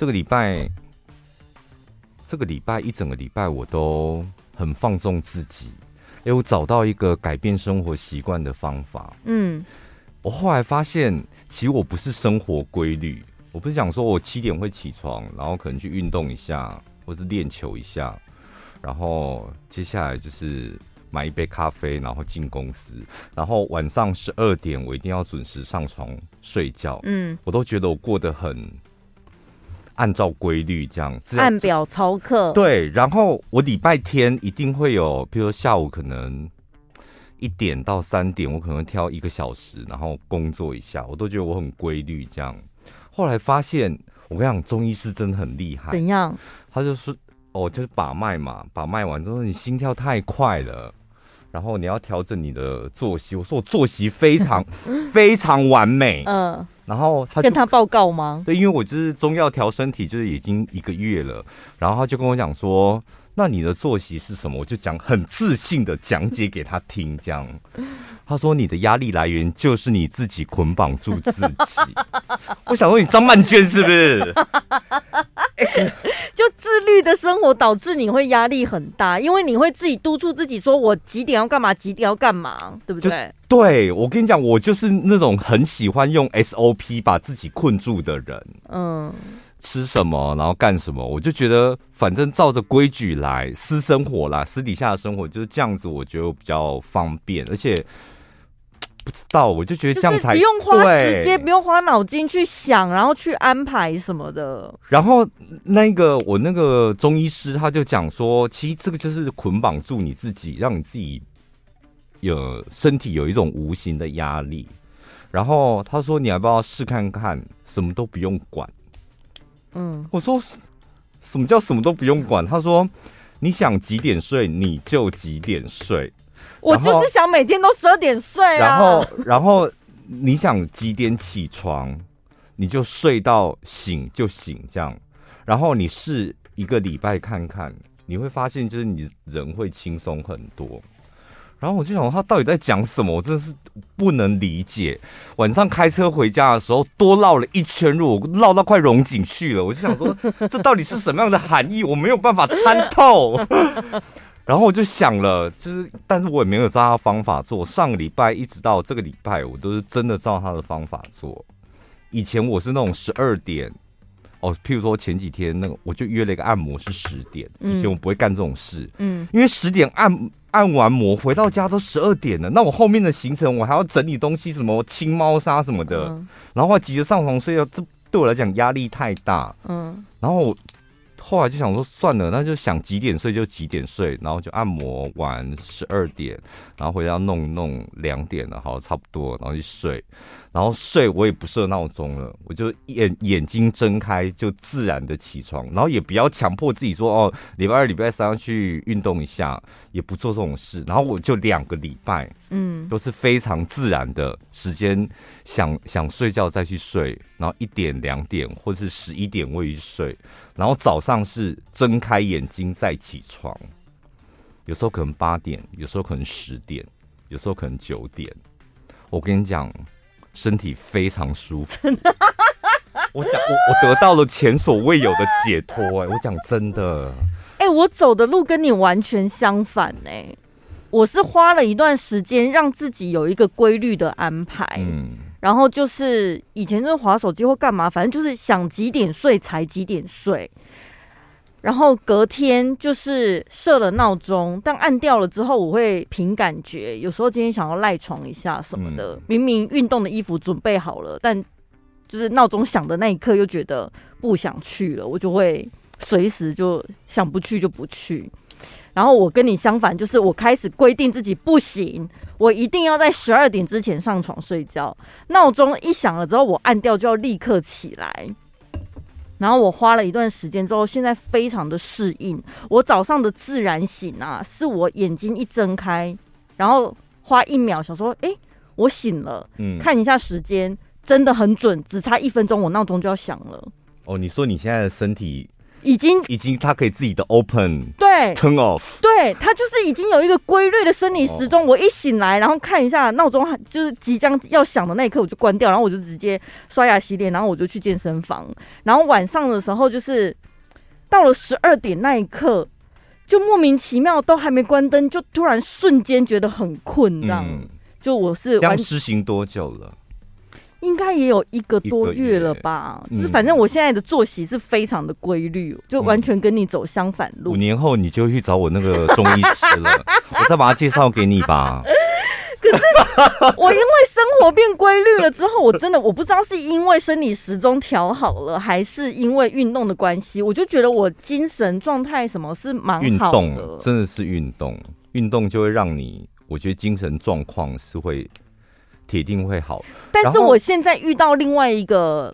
这个礼拜，这个礼拜一整个礼拜我都很放纵自己，因为我找到一个改变生活习惯的方法。嗯，我后来发现，其实我不是生活规律，我不是想说我七点会起床，然后可能去运动一下，或是练球一下，然后接下来就是。买一杯咖啡，然后进公司，然后晚上十二点我一定要准时上床睡觉。嗯，我都觉得我过得很按照规律，这样子按表操课。对，然后我礼拜天一定会有，比如说下午可能一点到三点，我可能会挑一个小时，然后工作一下，我都觉得我很规律。这样，后来发现，我跟你讲，中医师真的很厉害。怎样？他就是，哦，就是把脉嘛，把脉完之后，你心跳太快了。然后你要调整你的作息，我说我作息非常 非常完美，嗯，然后他跟他报告吗？对，因为我就是中药调身体，就是已经一个月了，然后他就跟我讲说，那你的作息是什么？我就讲很自信的讲解给他听，这样，他说你的压力来源就是你自己捆绑住自己，我想问你张曼娟是不是？就自律的生活导致你会压力很大，因为你会自己督促自己说，我几点要干嘛，几点要干嘛，对不对？对，我跟你讲，我就是那种很喜欢用 SOP 把自己困住的人。嗯，吃什么，然后干什么，我就觉得反正照着规矩来，私生活啦，私底下的生活就是这样子，我觉得比较方便，而且。不知道，我就觉得这样才不用花时间，不用花脑筋去想，然后去安排什么的。然后那个我那个中医师他就讲说，其实这个就是捆绑住你自己，让你自己有身体有一种无形的压力。然后他说，你要不要试看看，什么都不用管？嗯，我说什么叫什么都不用管？他说，你想几点睡你就几点睡。我就是想每天都十二点睡啊。然后，然后你想几点起床，你就睡到醒就醒这样。然后你试一个礼拜看看，你会发现就是你人会轻松很多。然后我就想他到底在讲什么，我真的是不能理解。晚上开车回家的时候，多绕了一圈路，我绕到快融景去了。我就想说，这到底是什么样的含义？我没有办法参透。然后我就想了，就是，但是我也没有照他的方法做。上个礼拜一直到这个礼拜，我都是真的照他的方法做。以前我是那种十二点，哦，譬如说前几天那个，我就约了一个按摩是十点。以前我不会干这种事，嗯，因为十点按按完摩回到家都十二点了，那我后面的行程我还要整理东西，什么清猫砂什么的，然后我急着上床睡觉，这对我来讲压力太大，嗯，然后我。后来就想说算了，那就想几点睡就几点睡，然后就按摩完十二点，然后回家弄弄两点了，好差不多，然后就睡，然后睡我也不设闹钟了，我就眼眼睛睁开就自然的起床，然后也不要强迫自己说哦，礼拜二、礼拜三要去运动一下，也不做这种事，然后我就两个礼拜，嗯，都是非常自然的时间，想想睡觉再去睡，然后一点、两点或者是十一点我也去睡。然后早上是睁开眼睛再起床，有时候可能八点，有时候可能十点，有时候可能九点。我跟你讲，身体非常舒服。我讲，我我得到了前所未有的解脱。哎，我讲真的。哎，我走的路跟你完全相反哎。我是花了一段时间让自己有一个规律的安排。嗯。然后就是以前就是划手机或干嘛，反正就是想几点睡才几点睡。然后隔天就是设了闹钟，但按掉了之后，我会凭感觉。有时候今天想要赖床一下什么的，明明运动的衣服准备好了，但就是闹钟响的那一刻又觉得不想去了，我就会随时就想不去就不去。然后我跟你相反，就是我开始规定自己不行，我一定要在十二点之前上床睡觉。闹钟一响了之后，我按掉就要立刻起来。然后我花了一段时间之后，现在非常的适应。我早上的自然醒啊，是我眼睛一睁开，然后花一秒想说：“哎，我醒了。”嗯，看一下时间，真的很准，只差一分钟，我闹钟就要响了。哦，你说你现在的身体已经已经他可以自己的 open 对 turn off，对，他就是已经有一个规律的生理时钟。哦、我一醒来，然后看一下闹钟，就是即将要响的那一刻，我就关掉，然后我就直接刷牙洗脸，然后我就去健身房。然后晚上的时候，就是到了十二点那一刻，就莫名其妙都还没关灯，就突然瞬间觉得很困，这样。嗯、就我是这样实行多久了？应该也有一个多月了吧，就是反正我现在的作息是非常的规律，嗯、就完全跟你走相反路。五年后你就去找我那个中医师了，我再把他介绍给你吧。可是我因为生活变规律了之后，我真的我不知道是因为生理时钟调好了，还是因为运动的关系，我就觉得我精神状态什么是蛮好的。运动真的是运动，运动就会让你，我觉得精神状况是会。铁定会好，但是我现在遇到另外一个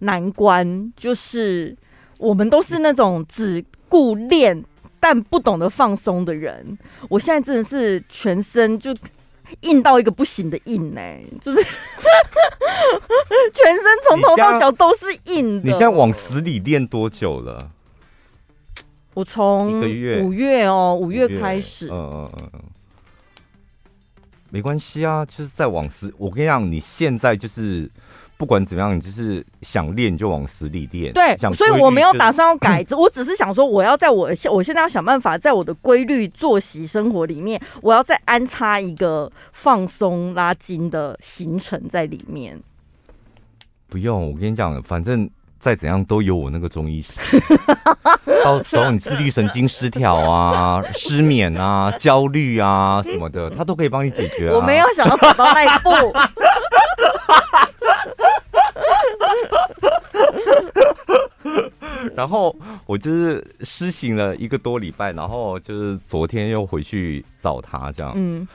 难关，就是我们都是那种只顾练但不懂得放松的人。我现在真的是全身就硬到一个不行的硬呢、欸，就是 全身从头到脚都是硬的。你现在往死里练多久了？我从五月哦，五月开始，嗯嗯嗯。没关系啊，就是在往死。我跟你讲，你现在就是不管怎么样，你就是想练就往死里练。对，所以我没有打算要改，我只是想说，我要在我现我现在要想办法，在我的规律作息生活里面，我要再安插一个放松拉筋的行程在里面。不用，我跟你讲，反正。再怎样都有我那个中医师，到时候你自律神经失调啊、失眠啊、焦虑啊什么的，他都可以帮你解决啊。我没有想到走到那一步。然后我就是施行了一个多礼拜，然后就是昨天又回去找他这样。嗯。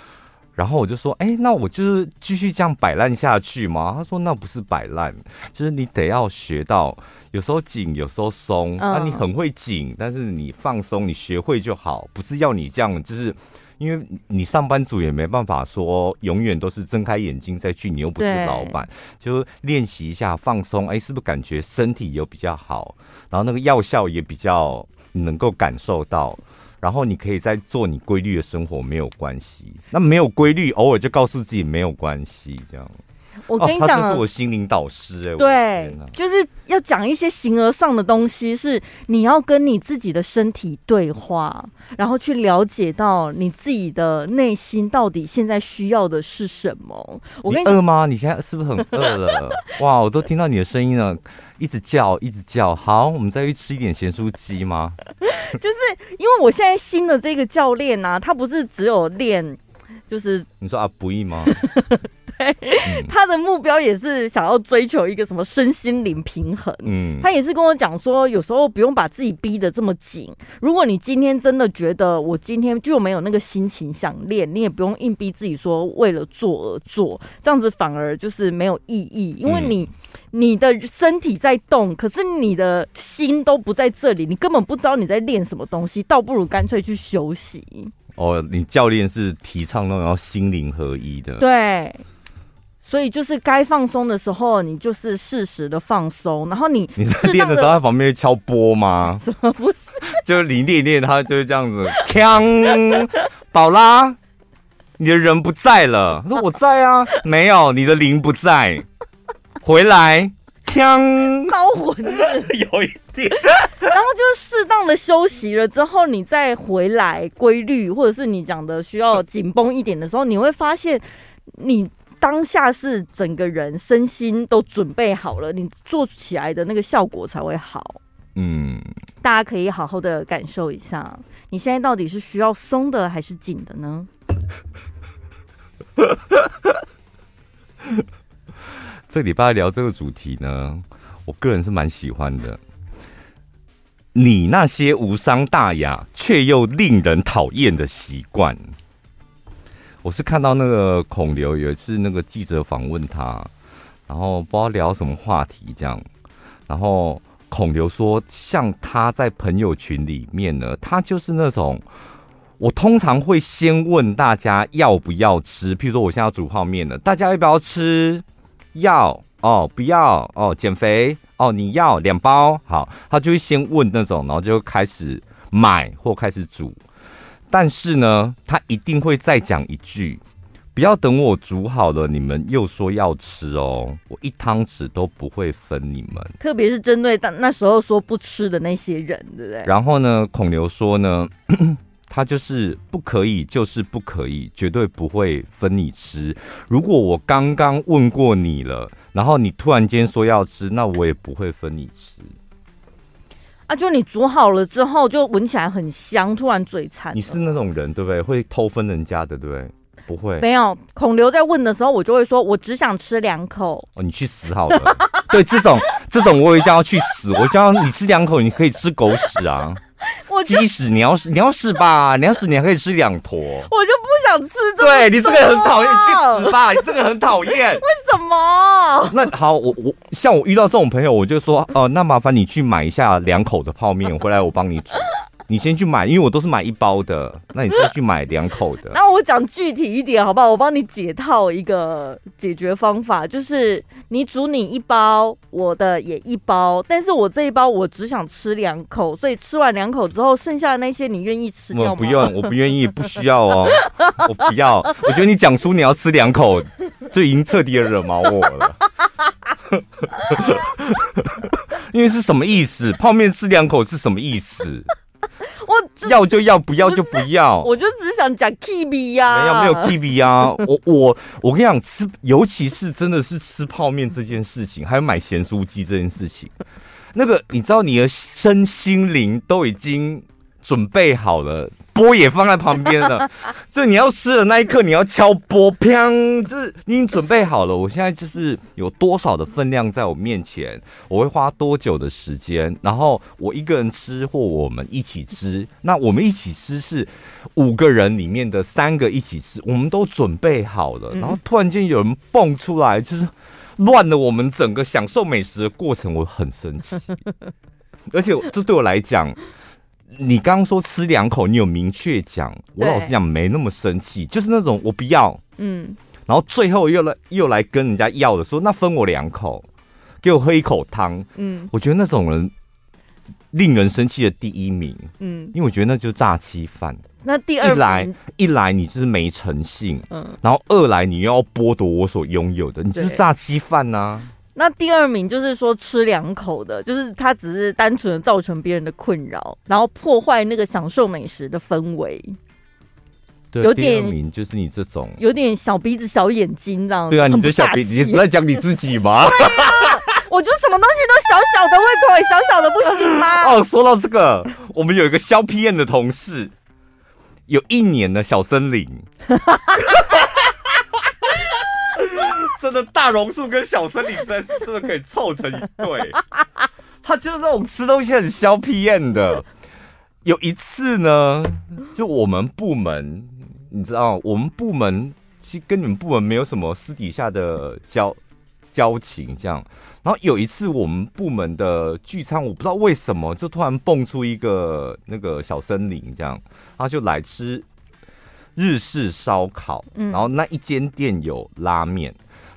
然后我就说，哎、欸，那我就是继续这样摆烂下去吗？他说，那不是摆烂，就是你得要学到，有时候紧，有时候松。那、嗯啊、你很会紧，但是你放松，你学会就好，不是要你这样，就是因为你上班族也没办法说永远都是睁开眼睛再去，你又不是老板，就练习一下放松。哎、欸，是不是感觉身体有比较好？然后那个药效也比较能够感受到。然后你可以在做你规律的生活，没有关系。那没有规律，偶尔就告诉自己没有关系，这样。我跟你讲，哦、他就是我心灵导师哎、欸。对，就是要讲一些形而上的东西，是你要跟你自己的身体对话，然后去了解到你自己的内心到底现在需要的是什么。我跟你，你饿吗？你现在是不是很饿了？哇，我都听到你的声音了，一直叫，一直叫。好，我们再去吃一点咸酥鸡吗？就是因为我现在新的这个教练呢、啊，他不是只有练，就是你说啊，不易吗？对，他的目标也是想要追求一个什么身心灵平衡。嗯，他也是跟我讲说，有时候不用把自己逼得这么紧。如果你今天真的觉得我今天就没有那个心情想练，你也不用硬逼自己说为了做而做，这样子反而就是没有意义。因为你你的身体在动，可是你的心都不在这里，你根本不知道你在练什么东西，倒不如干脆去休息。哦，你教练是提倡那种要心灵合一的，对。所以就是该放松的时候，你就是适时的放松，然后你 你在练的时候，他旁边敲波吗？怎么不是？就是你练练，他就是这样子。锵，宝拉，你的人不在了。他说我在啊，没有，你的灵不在，回来。锵，招魂了，有一点。然后就是适当的休息了之后，你再回来规律，或者是你讲的需要紧绷一点的时候，你会发现你。当下是整个人身心都准备好了，你做起来的那个效果才会好。嗯，大家可以好好的感受一下，你现在到底是需要松的还是紧的呢？这礼拜聊这个主题呢，我个人是蛮喜欢的。你那些无伤大雅却又令人讨厌的习惯。我是看到那个孔刘有一次那个记者访问他，然后不知道聊什么话题这样，然后孔刘说，像他在朋友群里面呢，他就是那种，我通常会先问大家要不要吃，譬如说我现在要煮泡面了，大家要不要吃？要哦，不要哦，减肥哦，你要两包，好，他就会先问那种，然后就开始买或开始煮。但是呢，他一定会再讲一句。不要等我煮好了，你们又说要吃哦，我一汤匙都不会分你们。特别是针对那时候说不吃的那些人，对不对？然后呢，孔刘说呢，他就是不可以，就是不可以，绝对不会分你吃。如果我刚刚问过你了，然后你突然间说要吃，那我也不会分你吃。啊，就你煮好了之后，就闻起来很香，突然嘴馋。你是那种人对不对？会偷分人家的对不对？不会，没有。孔刘在问的时候，我就会说，我只想吃两口。哦，你去死好了。对，这种这种，我也叫要去死。我叫你吃两口，你可以吃狗屎啊！我鸡屎，你要是，你要是吧？你要是，你还可以吃两坨。我就不想吃这个。对，你这个很讨厌，去死吧！你这个很讨厌。为什么？那好，我我像我遇到这种朋友，我就说，哦、呃，那麻烦你去买一下两口的泡面回来，我帮你煮。你先去买，因为我都是买一包的，那你再去买两口的。那我讲具体一点好不好？我帮你解套一个解决方法，就是你煮你一包，我的也一包，但是我这一包我只想吃两口，所以吃完两口之后，剩下的那些你愿意吃掉吗？我不用，我不愿意，不需要哦，我不要。我觉得你讲出你要吃两口，就已经彻底的惹毛我了。因为是什么意思？泡面吃两口是什么意思？我要就要，不要就不要。我就只想讲 Kimi 呀，没有没有 Kimi 呀。我我我跟你讲，吃尤其是真的是吃泡面这件事情，还有买咸酥鸡这件事情，那个你知道，你的身心灵都已经准备好了。波也放在旁边了，就你要吃的那一刻，你要敲波，砰！就是你已经准备好了。我现在就是有多少的分量在我面前，我会花多久的时间，然后我一个人吃或我们一起吃。那我们一起吃是五个人里面的三个一起吃，我们都准备好了。然后突然间有人蹦出来，就是乱了我们整个享受美食的过程，我很生气。而且这对我来讲。你刚刚说吃两口，你有明确讲，我老实讲没那么生气，就是那种我不要，嗯，然后最后又来又来跟人家要的，说那分我两口，给我喝一口汤，嗯，我觉得那种人令人生气的第一名，嗯，因为我觉得那就是诈欺犯。那第二一来一来你就是没诚信，嗯，然后二来你又要剥夺我所拥有的，你就是诈欺犯呐、啊。那第二名就是说吃两口的，就是他只是单纯的造成别人的困扰，然后破坏那个享受美食的氛围。对，有点名就是你这种，有点小鼻子小眼睛这样。对啊，你这小鼻子，你在讲你自己吗？啊、我就什么东西都小小的胃口，小小的不行吗？哦，说到这个，我们有一个削皮燕的同事，有一年的小森林。真的大榕树跟小森林实在是真的可以凑成一对，他就是那种吃东西很削皮眼的。有一次呢，就我们部门，你知道，我们部门其实跟你们部门没有什么私底下的交交情，这样。然后有一次我们部门的聚餐，我不知道为什么就突然蹦出一个那个小森林，这样，他就来吃日式烧烤，然后那一间店有拉面。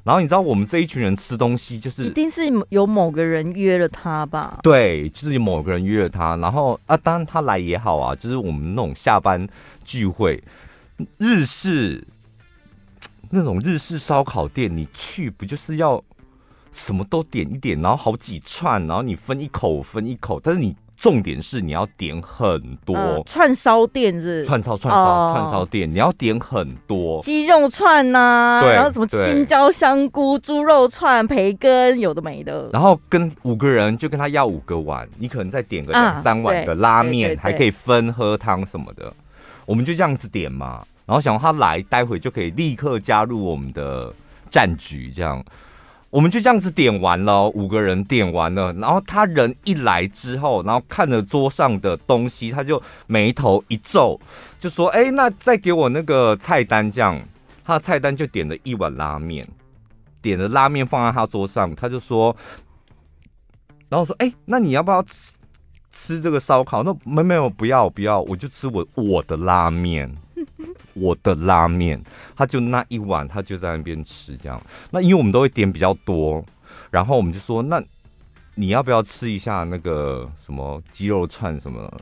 然后你知道我们这一群人吃东西，就是一定是有某个人约了他吧？对，就是有某个人约了他。然后啊，当然他来也好啊，就是我们那种下班聚会，日式那种日式烧烤店，你去不就是要什么都点一点，然后好几串，然后你分一口分一口，但是你。重点是你要点很多、呃、串烧店是，是？串烧串烧、哦、串烧店，你要点很多。鸡肉串呐、然后什么青椒香菇猪肉串培根有的没的，然后跟五个人就跟他要五个碗，你可能再点个两三碗的拉面，还可以分喝汤什么的，我们就这样子点嘛，然后想他来，待会就可以立刻加入我们的战局，这样。我们就这样子点完了，五个人点完了，然后他人一来之后，然后看着桌上的东西，他就眉头一皱，就说：“哎，那再给我那个菜单。”这样，他的菜单就点了一碗拉面，点了拉面放在他桌上，他就说，然后说：“哎，那你要不要吃吃这个烧烤？”那没没有，不要不要，我就吃我我的拉面。我的拉面，他就那一碗，他就在那边吃这样。那因为我们都会点比较多，然后我们就说，那你要不要吃一下那个什么鸡肉串什么？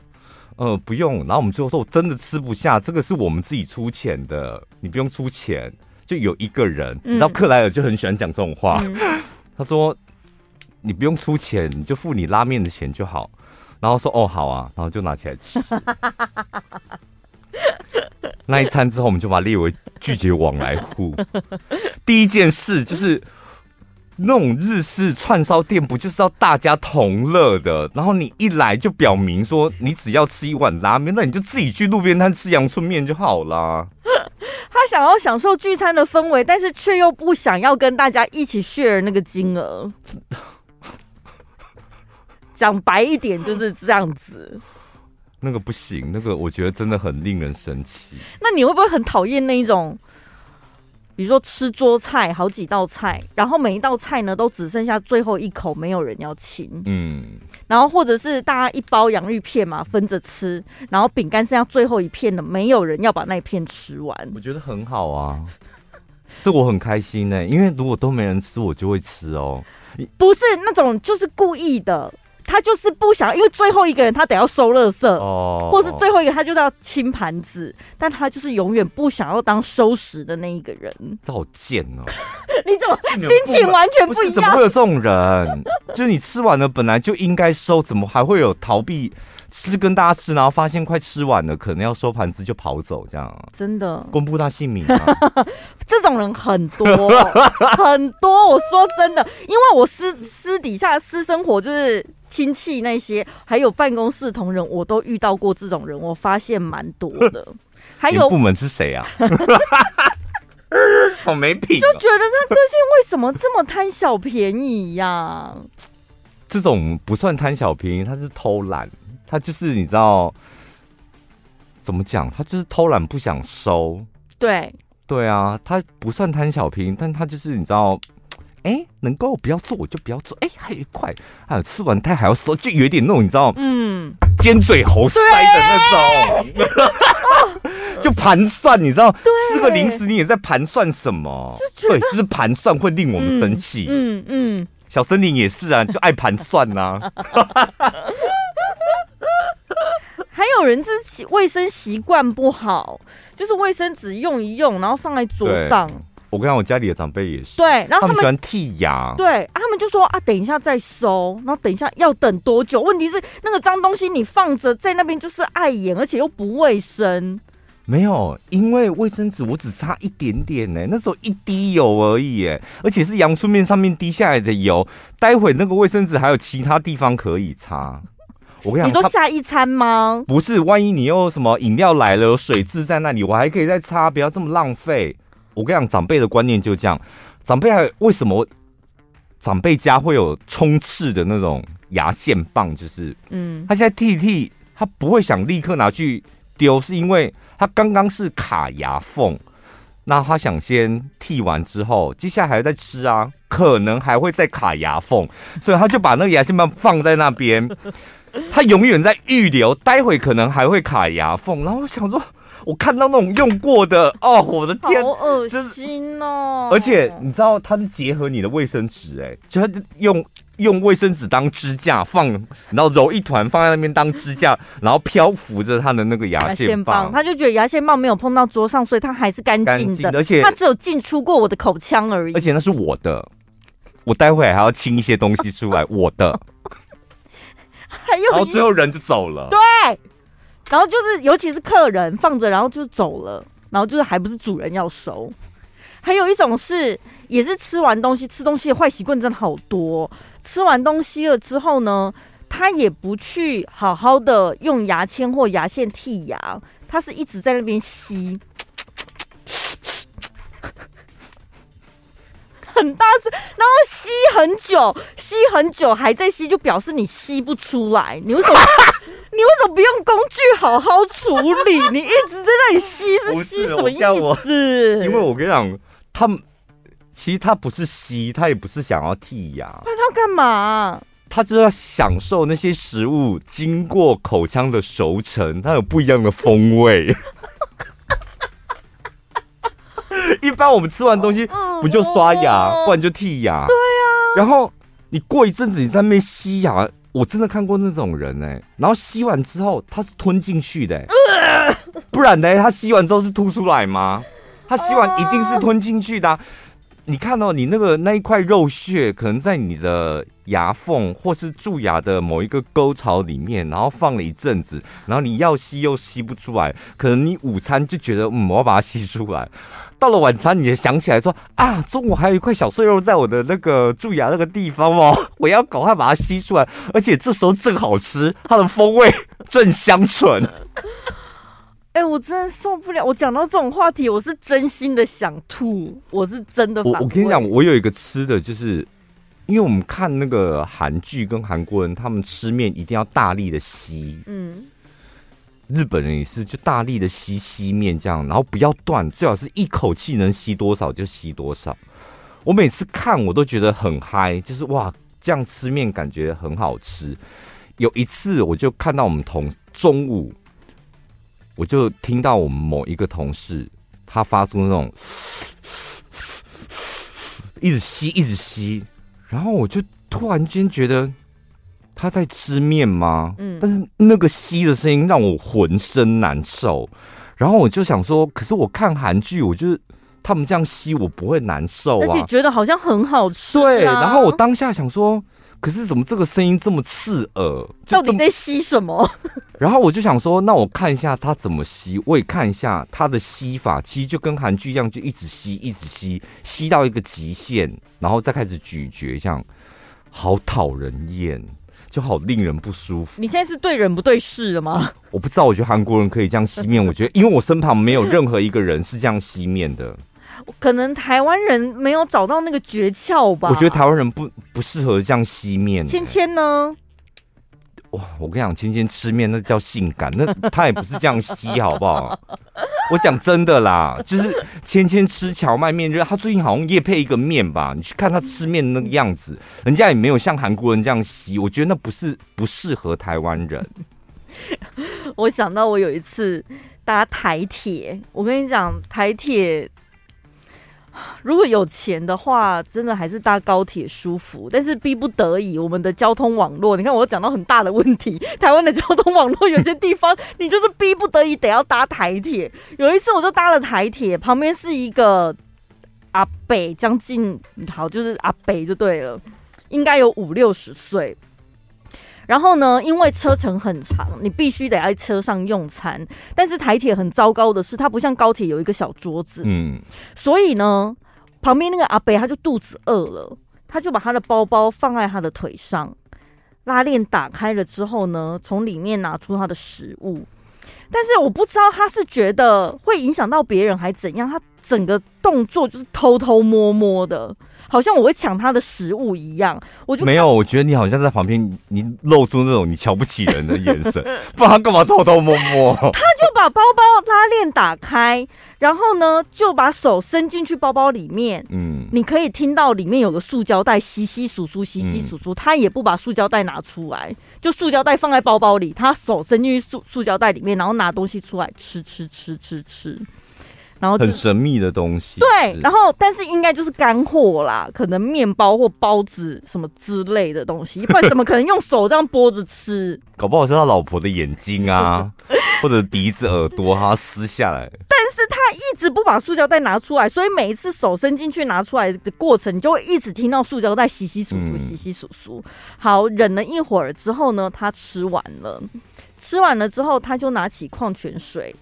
呃，不用。然后我们最后说，我真的吃不下，这个是我们自己出钱的，你不用出钱。就有一个人，然后克莱尔就很喜欢讲这种话。嗯、他说：“你不用出钱，你就付你拉面的钱就好。”然后说：“哦，好啊。”然后就拿起来吃。那一餐之后，我们就把它列为拒绝往来户。第一件事就是。那种日式串烧店不就是要大家同乐的？然后你一来就表明说你只要吃一碗拉面，那你就自己去路边摊吃阳春面就好啦。他想要享受聚餐的氛围，但是却又不想要跟大家一起 share 那个金额。讲白一点就是这样子。那个不行，那个我觉得真的很令人生气。那你会不会很讨厌那一种？比如说吃桌菜好几道菜，然后每一道菜呢都只剩下最后一口，没有人要亲。嗯，然后或者是大家一包洋芋片嘛，分着吃，然后饼干剩下最后一片了，没有人要把那一片吃完。我觉得很好啊，这我很开心呢、欸，因为如果都没人吃，我就会吃哦。不是那种就是故意的。他就是不想，因为最后一个人他得要收垃圾，哦，或是最后一个他就要清盘子，但他就是永远不想要当收拾的那一个人。这好贱哦！你怎么心情完全不一样？怎么会有这种人？就是你吃完了本来就应该收，怎么还会有逃避吃跟大家吃，然后发现快吃完了，可能要收盘子就跑走这样？真的公布他姓名啊？这种人很多很多。我说真的，因为我私私底下私生活就是。亲戚那些，还有办公室同仁，我都遇到过这种人，我发现蛮多的。还有部门是谁啊？好没品，就觉得他个性为什么这么贪小便宜呀、啊？这种不算贪小便宜，他是偷懒，他就是你知道怎么讲？他就是偷懒，不想收。对对啊，他不算贪小便宜，但他就是你知道。哎、欸，能够不要做我就不要做。哎、欸，还有一块，还有吃完他还要收，就有点那种你知道，嗯，尖嘴猴腮的那种，就盘算你知道，吃个零食你也在盘算什么？对，就是盘算会令我们生气、嗯。嗯嗯，小森林也是啊，就爱盘算呐、啊。还有人自己卫生习惯不好，就是卫生纸用一用，然后放在桌上。我跟你讲，我家里的长辈也是，对，然后他们，喜欢剔牙，对，他们就说啊，等一下再收，然后等一下要等多久？问题是那个脏东西你放着在那边就是碍眼，而且又不卫生。没有，因为卫生纸我只擦一点点呢，那时候一滴油而已，哎，而且是阳春面上面滴下来的油，待会那个卫生纸还有其他地方可以擦。我跟你讲，你说下一餐吗？不是，万一你又什么饮料来了，有水渍在那里，我还可以再擦，不要这么浪费。我跟你讲，长辈的观念就这样。长辈还为什么长辈家会有充斥的那种牙线棒？就是，嗯，他现在剃剃，他不会想立刻拿去丢，是因为他刚刚是卡牙缝，那他想先剃完之后，接下来还在吃啊，可能还会再卡牙缝，所以他就把那个牙线棒放在那边，他永远在预留，待会可能还会卡牙缝。然后我想说。我看到那种用过的哦，我的天，好恶心哦！而且你知道它是结合你的卫生纸，哎，就它用用卫生纸当支架放，然后揉一团放在那边当支架，然后漂浮着它的那个牙线棒。他就觉得牙线棒没有碰到桌上，所以它还是干净的，而且它只有进出过我的口腔而已。而且那是我的，我待会还要清一些东西出来，我的。还有，然后最后人就走了。对。然后就是，尤其是客人放着，然后就走了，然后就是还不是主人要收。还有一种是，也是吃完东西，吃东西的坏习惯真的好多。吃完东西了之后呢，他也不去好好的用牙签或牙线剔牙，他是一直在那边吸，很大声，然后吸很久，吸很久还在吸，就表示你吸不出来。你为什么？你为什么不用工具好好处理？你一直在那里吸，是吸什么意思？因为我跟你讲，他们其实他不是吸，他也不是想要剔牙，那他干嘛？他就要享受那些食物经过口腔的熟成，它有不一样的风味。一般我们吃完东西不就刷牙，不然就剔牙。对啊，然后。你过一阵子你在那边吸牙，我真的看过那种人哎、欸，然后吸完之后他是吞进去的、欸，不然呢，他吸完之后是吐出来吗？他吸完一定是吞进去的、啊。你看到、哦、你那个那一块肉屑，可能在你的牙缝或是蛀牙的某一个沟槽里面，然后放了一阵子，然后你要吸又吸不出来，可能你午餐就觉得嗯，我要把它吸出来，到了晚餐你就想起来说啊，中午还有一块小碎肉在我的那个蛀牙那个地方哦，我要赶快把它吸出来，而且这时候正好吃，它的风味正香醇。哎、欸，我真的受不了！我讲到这种话题，我是真心的想吐，我是真的。我我跟你讲，我有一个吃的，就是因为我们看那个韩剧跟韩国人，他们吃面一定要大力的吸。嗯，日本人也是，就大力的吸吸面这样，然后不要断，最好是一口气能吸多少就吸多少。我每次看我都觉得很嗨，就是哇，这样吃面感觉很好吃。有一次我就看到我们同中午。我就听到我们某一个同事，他发出那种一直吸一直吸，然后我就突然间觉得他在吃面吗？嗯，但是那个吸的声音让我浑身难受，然后我就想说，可是我看韩剧，我就是他们这样吸，我不会难受啊，而且觉得好像很好吃啊。对，然后我当下想说。可是怎么这个声音这么刺耳？到底在吸什么？然后我就想说，那我看一下他怎么吸，我也看一下他的吸法，其实就跟韩剧一样，就一直吸，一直吸，吸到一个极限，然后再开始咀嚼，这样好讨人厌，就好令人不舒服。你现在是对人不对事了吗？我不知道，我觉得韩国人可以这样吸面，我觉得，因为我身旁没有任何一个人是这样吸面的。可能台湾人没有找到那个诀窍吧。我觉得台湾人不不适合这样吸面。芊芊呢？哇，我跟你讲，芊芊吃面那叫性感，那他也不是这样吸，好不好？我讲真的啦，就是芊芊吃荞麦面，就是他最近好像夜配一个面吧？你去看他吃面那个样子，人家也没有像韩国人这样吸。我觉得那不是不适合台湾人。我想到我有一次搭台铁，我跟你讲台铁。如果有钱的话，真的还是搭高铁舒服。但是逼不得已，我们的交通网络，你看我讲到很大的问题。台湾的交通网络有些地方，你就是逼不得已得要搭台铁。有一次我就搭了台铁，旁边是一个阿北，将近好就是阿北就对了，应该有五六十岁。然后呢，因为车程很长，你必须得在车上用餐。但是台铁很糟糕的是，它不像高铁有一个小桌子，嗯，所以呢，旁边那个阿北他就肚子饿了，他就把他的包包放在他的腿上，拉链打开了之后呢，从里面拿出他的食物。但是我不知道他是觉得会影响到别人还怎样，他整个动作就是偷偷摸摸的。好像我会抢他的食物一样，我就没有。我觉得你好像在旁边，你露出那种你瞧不起人的眼神，不然他干嘛偷偷摸摸？他就把包包拉链打开，然后呢，就把手伸进去包包里面。嗯，你可以听到里面有个塑胶袋，稀稀疏疏，稀稀疏疏。他也不把塑胶袋拿出来，就塑胶袋放在包包里，他手伸进去塑塑胶袋里面，然后拿东西出来吃吃吃吃吃。然后很神秘的东西，对，然后但是应该就是干货啦，可能面包或包子什么之类的东西，不然怎么可能用手这样剥着吃？搞不好是他老婆的眼睛啊，或者鼻子、耳朵，他撕下来。但是他一直不把塑胶袋拿出来，所以每一次手伸进去拿出来的过程，你就会一直听到塑胶袋稀稀疏疏、稀稀疏疏。好，忍了一会儿之后呢，他吃完了，吃完了之后，他就拿起矿泉水。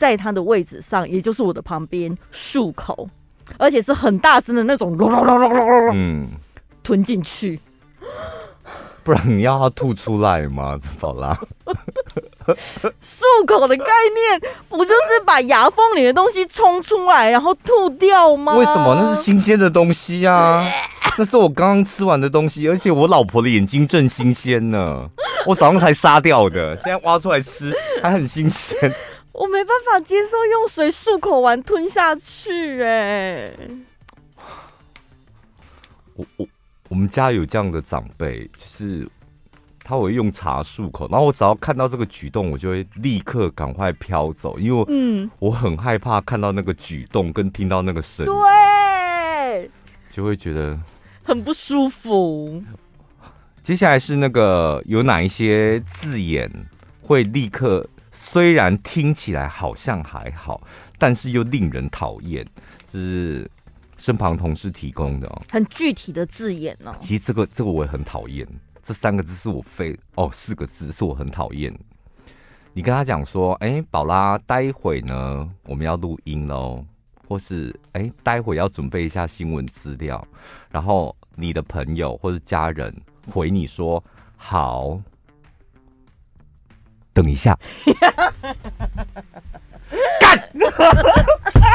在他的位置上，也就是我的旁边漱口，而且是很大声的那种，嗯，吞进去。不然你要他吐出来吗？宝拉，漱口的概念不就是把牙缝里的东西冲出来，然后吐掉吗？为什么？那是新鲜的东西啊！那是我刚刚吃完的东西，而且我老婆的眼睛正新鲜呢。我早上才杀掉的，现在挖出来吃还很新鲜。我没办法接受用水漱口完吞下去，哎，我我我们家有这样的长辈，就是他会用茶漱口，然后我只要看到这个举动，我就会立刻赶快飘走，因为嗯，我很害怕看到那个举动跟听到那个声音，对，就会觉得很不舒服。接下来是那个有哪一些字眼会立刻，虽然听起来好像还好，但是又令人讨厌，是身旁同事提供的哦，很具体的字眼哦。其实这个这个我也很讨厌，这三个字是我非哦，四个字是我很讨厌。你跟他讲说，哎，宝拉，待会呢我们要录音喽，或是哎，待会要准备一下新闻资料，然后你的朋友或者家人。回你说好，等一下，干啊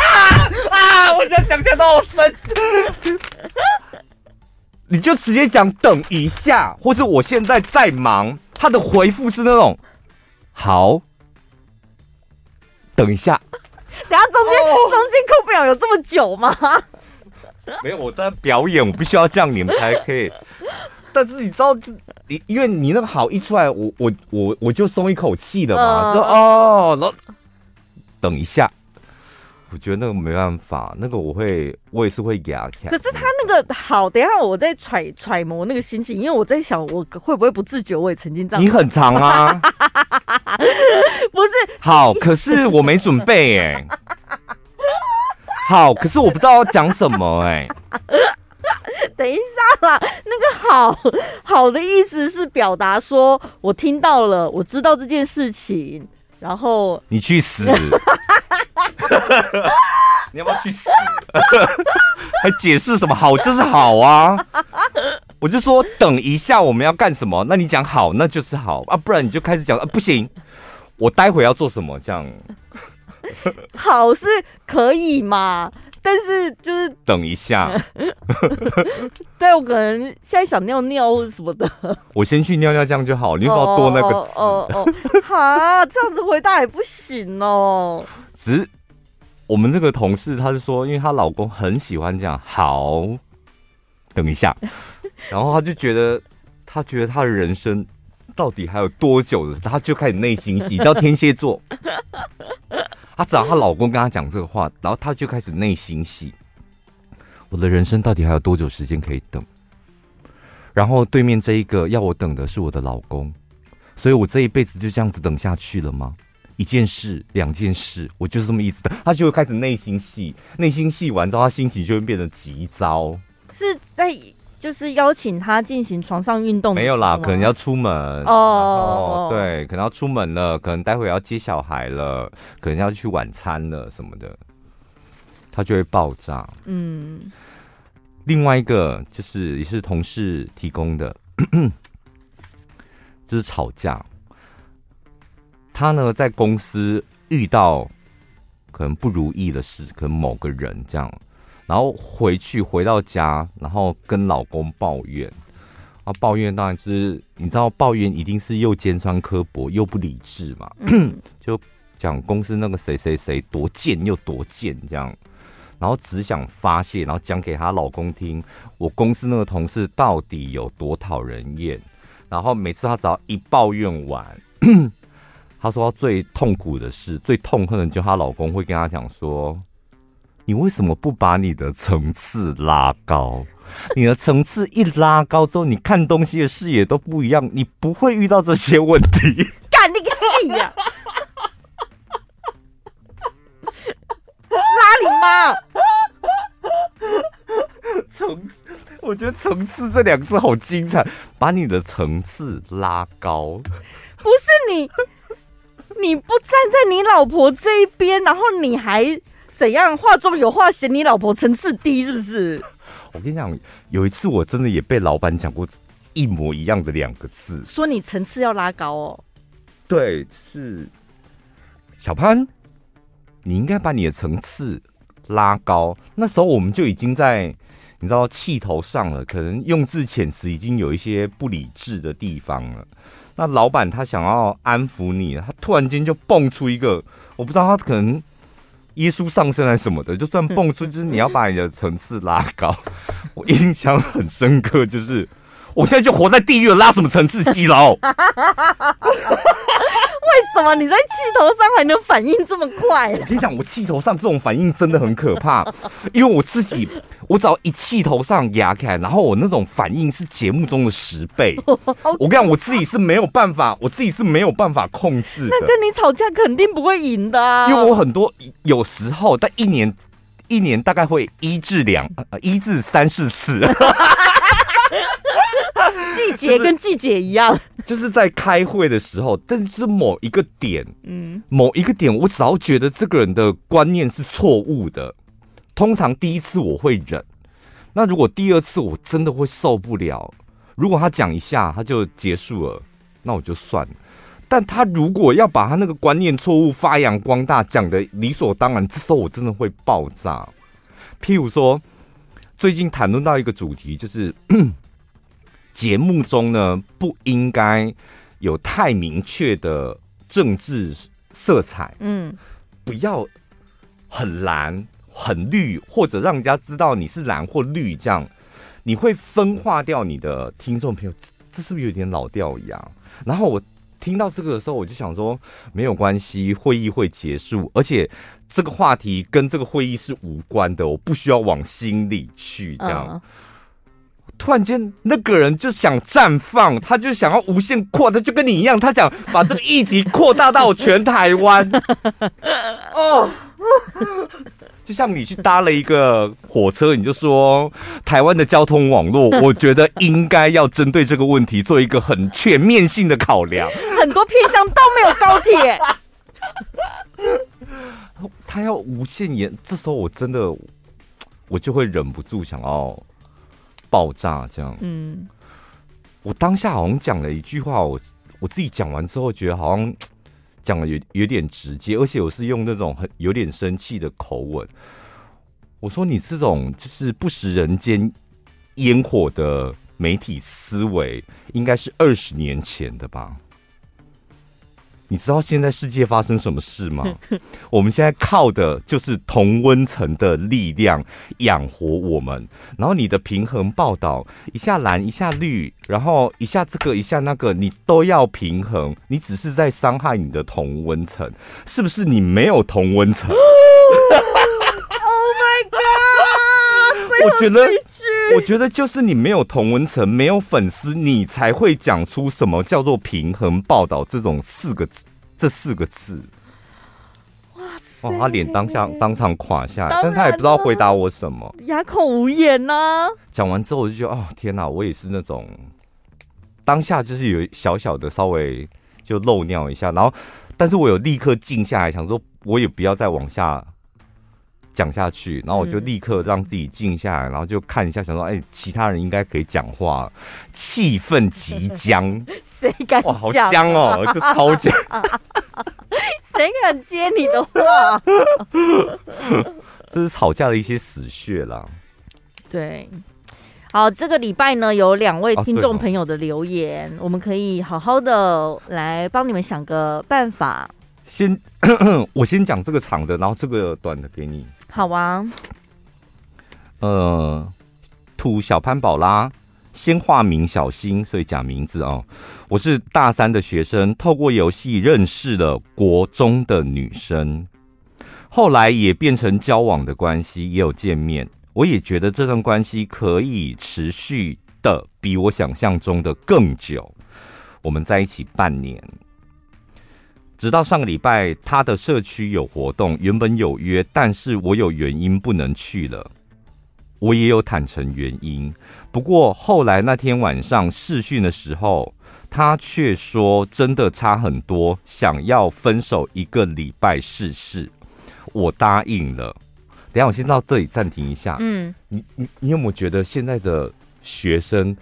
啊！我现在讲起来都好深，你就直接讲等一下，或是我现在在忙。他的回复是那种好，等一下。等下中间、哦、中间扣表有这么久吗？没有，我在表演，我必须要这样，你们才可以。但是你知道，你因为你那个好一出来，我我我我就松一口气了嘛。说、呃、哦，然后等一下，我觉得那个没办法，那个我会我也是会给他看。可是他那个好，等一下我在揣揣摩那个心情，因为我在想我会不会不自觉，我也曾经这样。你很长啊，不是好，可是我没准备哎。好，可是我不知道要讲什么哎。等一下啦，那个好好的意思是表达说，我听到了，我知道这件事情，然后你去死，你要不要去死？还解释什么好就是好啊？我就说等一下我们要干什么，那你讲好那就是好啊，不然你就开始讲啊，不行，我待会要做什么这样？好是可以嘛？但是就是等一下，对，我可能现在想尿尿什么的，我先去尿尿，这样就好。你不要多那个字哦哦，好，这样子回答也不行哦。只是我们这个同事，她是说，因为她老公很喜欢这样，好，等一下，然后她就觉得，她觉得她的人生到底还有多久的，她就开始内心戏，到天蝎座。她找她老公跟她讲这个话，然后她就开始内心戏。我的人生到底还有多久时间可以等？然后对面这一个要我等的是我的老公，所以我这一辈子就这样子等下去了吗？一件事，两件事，我就是这么一直等。她就会开始内心戏，内心戏完之后，她心情就会变得急躁。是在。就是邀请他进行床上运动，没有啦，可能要出门哦，对，可能要出门了，可能待会要接小孩了，可能要去晚餐了什么的，他就会爆炸。嗯，另外一个就是也是同事提供的，就是吵架。他呢在公司遇到可能不如意的事，可能某个人这样。然后回去回到家，然后跟老公抱怨，啊，抱怨当然就是你知道，抱怨一定是又尖酸刻薄又不理智嘛，嗯、就讲公司那个谁谁谁多贱又多贱这样，然后只想发泄，然后讲给她老公听，我公司那个同事到底有多讨人厌，然后每次她只要一抱怨完，她说最痛苦的事，最痛恨的就她老公会跟她讲说。你为什么不把你的层次拉高？你的层次一拉高之后，你看东西的视野都不一样，你不会遇到这些问题。干你个屁呀！拉你妈！层次，我觉得“层次”这两个字好精彩。把你的层次拉高，不是你，你不站在你老婆这一边，然后你还。怎样话中有话，嫌你老婆层次低是不是？我跟你讲，有一次我真的也被老板讲过一模一样的两个字，说你层次要拉高哦。对，是小潘，你应该把你的层次拉高。那时候我们就已经在你知道气头上了，可能用字遣词已经有一些不理智的地方了。那老板他想要安抚你，他突然间就蹦出一个，我不知道他可能。耶稣上身还是什么的，就算蹦出，就是你要把你的层次拉高。我印象很深刻，就是我现在就活在地狱了，拉什么层次？基佬？为什么么你在气头上还能反应这么快？我跟你讲，我气头上这种反应真的很可怕，因为我自己，我只要一气头上压开，然后我那种反应是节目中的十倍。我跟你讲，我自己是没有办法，我自己是没有办法控制的。那跟你吵架肯定不会赢的啊，因为我很多有时候，但一年一年大概会一至两呃一至三四次。季节跟季节一样，就是，就是在开会的时候，但是某一个点，嗯，某一个点，我只要觉得这个人的观念是错误的，通常第一次我会忍，那如果第二次我真的会受不了，如果他讲一下他就结束了，那我就算了。但他如果要把他那个观念错误发扬光大，讲的理所当然，这时候我真的会爆炸。譬如说，最近谈论到一个主题，就是。节目中呢，不应该有太明确的政治色彩，嗯，不要很蓝、很绿，或者让人家知道你是蓝或绿，这样你会分化掉你的听众朋友，这是不是有点老掉牙？然后我听到这个的时候，我就想说，没有关系，会议会结束，而且这个话题跟这个会议是无关的，我不需要往心里去，这样。突然间，那个人就想绽放，他就想要无限扩，他就跟你一样，他想把这个议题扩大到全台湾。哦，就像你去搭了一个火车，你就说台湾的交通网络，我觉得应该要针对这个问题做一个很全面性的考量。很多偏乡都没有高铁，他要无限延，这时候我真的我就会忍不住想要。爆炸这样，嗯，我当下好像讲了一句话，我我自己讲完之后，觉得好像讲的有有点直接，而且我是用那种很有点生气的口吻。我说：“你这种就是不食人间烟火的媒体思维，应该是二十年前的吧？”你知道现在世界发生什么事吗？我们现在靠的就是同温层的力量养活我们。然后你的平衡报道，一下蓝一下绿，然后一下这个一下那个，你都要平衡。你只是在伤害你的同温层，是不是？你没有同温层。Oh！我觉得，我觉得就是你没有同文层，没有粉丝，你才会讲出什么叫做平衡报道这种四个字，这四个字。哇塞！哇，他脸当下当场垮下来，但他也不知道回答我什么，哑口无言呐、啊。讲完之后我就觉得，哦天哪，我也是那种当下就是有小小的稍微就漏尿一下，然后，但是我有立刻静下来，想说我也不要再往下。讲下去，然后我就立刻让自己静下来，然后就看一下，想说，哎，其他人应该可以讲话，气氛极僵，谁敢？哇，好僵哦，就超僵，谁敢接你的话？这是吵架的一些死穴啦。对，好，这个礼拜呢，有两位听众朋友的留言，啊哦、我们可以好好的来帮你们想个办法。先 我先讲这个长的，然后这个短的给你。好啊，呃，土小潘宝拉，先化名小新，所以假名字哦。我是大三的学生，透过游戏认识了国中的女生，后来也变成交往的关系，也有见面。我也觉得这段关系可以持续的比我想象中的更久。我们在一起半年。直到上个礼拜，他的社区有活动，原本有约，但是我有原因不能去了。我也有坦诚原因，不过后来那天晚上试训的时候，他却说真的差很多，想要分手一个礼拜试试。我答应了。等下我先到这里暂停一下。嗯，你你你有没有觉得现在的学生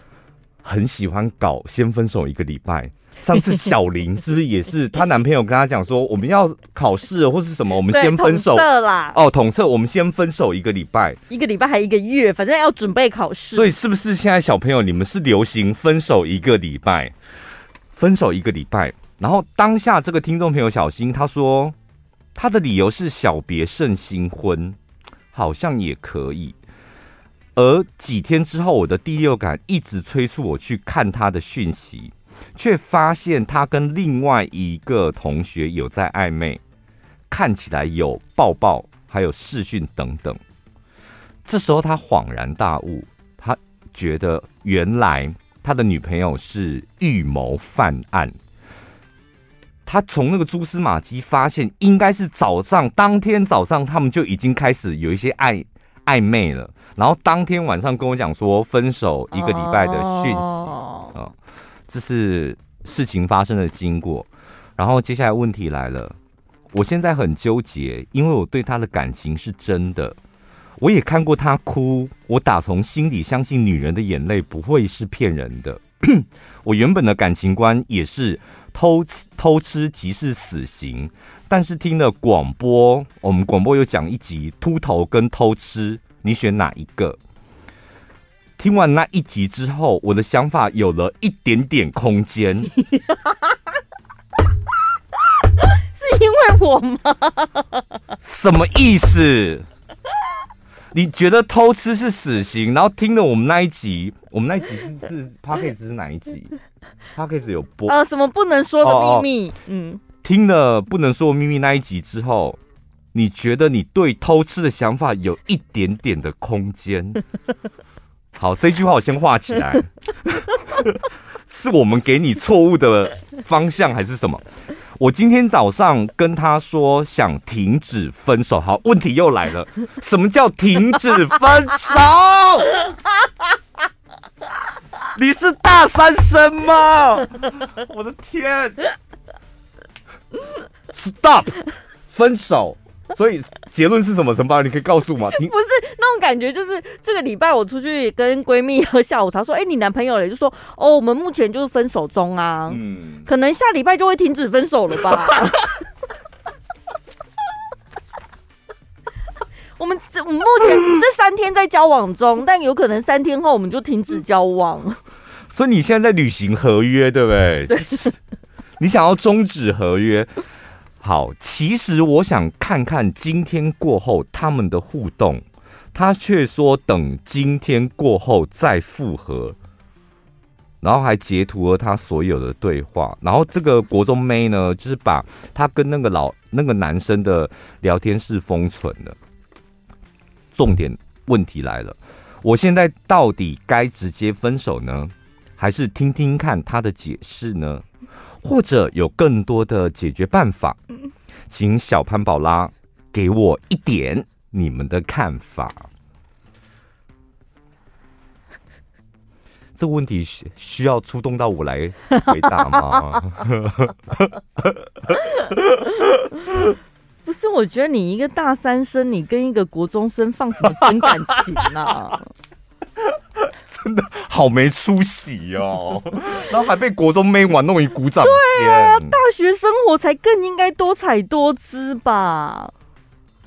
很喜欢搞先分手一个礼拜？上次小林 是不是也是她男朋友跟她讲说，我们要考试或是什么，我们先分手啦。哦，统测，我们先分手一个礼拜，一个礼拜还一个月，反正要准备考试。所以是不是现在小朋友你们是流行分手一个礼拜？分手一个礼拜，然后当下这个听众朋友小新他说他的理由是小别胜新婚，好像也可以。而几天之后，我的第六感一直催促我去看他的讯息。却发现他跟另外一个同学有在暧昧，看起来有抱抱，还有视讯等等。这时候他恍然大悟，他觉得原来他的女朋友是预谋犯案。他从那个蛛丝马迹发现，应该是早上当天早上他们就已经开始有一些暧暧昧了，然后当天晚上跟我讲说分手一个礼拜的讯息。这是事情发生的经过，然后接下来问题来了，我现在很纠结，因为我对他的感情是真的，我也看过他哭，我打从心底相信女人的眼泪不会是骗人的。我原本的感情观也是偷偷吃即是死刑，但是听了广播，我们广播有讲一集秃头跟偷吃，你选哪一个？听完那一集之后，我的想法有了一点点空间。是因为我吗？什么意思？你觉得偷吃是死刑？然后听了我们那一集，我们那一集是是 Podcast 是哪一集？Podcast 有播啊？什么不能说的秘密？哦哦嗯，听了不能说的秘密那一集之后，你觉得你对偷吃的想法有一点点的空间？好，这句话我先画起来。是我们给你错误的方向，还是什么？我今天早上跟他说想停止分手。好，问题又来了，什么叫停止分手？你是大三生吗？我的天！Stop，分手。所以结论是什么？陈爸，你可以告诉我吗？不是那种感觉，就是这个礼拜我出去跟闺蜜喝下午茶，说：“哎、欸，你男朋友嘞？”就说：“哦，我们目前就是分手中啊，嗯，可能下礼拜就会停止分手了吧。”我们这目前这三天在交往中，但有可能三天后我们就停止交往。所以你现在在履行合约，对不对？对，你想要终止合约。好，其实我想看看今天过后他们的互动，他却说等今天过后再复合，然后还截图了他所有的对话，然后这个国中妹呢，就是把他跟那个老那个男生的聊天室封存了。重点问题来了，我现在到底该直接分手呢，还是听听看他的解释呢？或者有更多的解决办法，请小潘宝拉给我一点你们的看法。这个问题需需要出动到我来回答吗？不是，我觉得你一个大三生，你跟一个国中生放什么真感情啊？真的好没出息哦，然后还被国中妹玩弄于股掌。对啊，大学生活才更应该多彩多姿吧。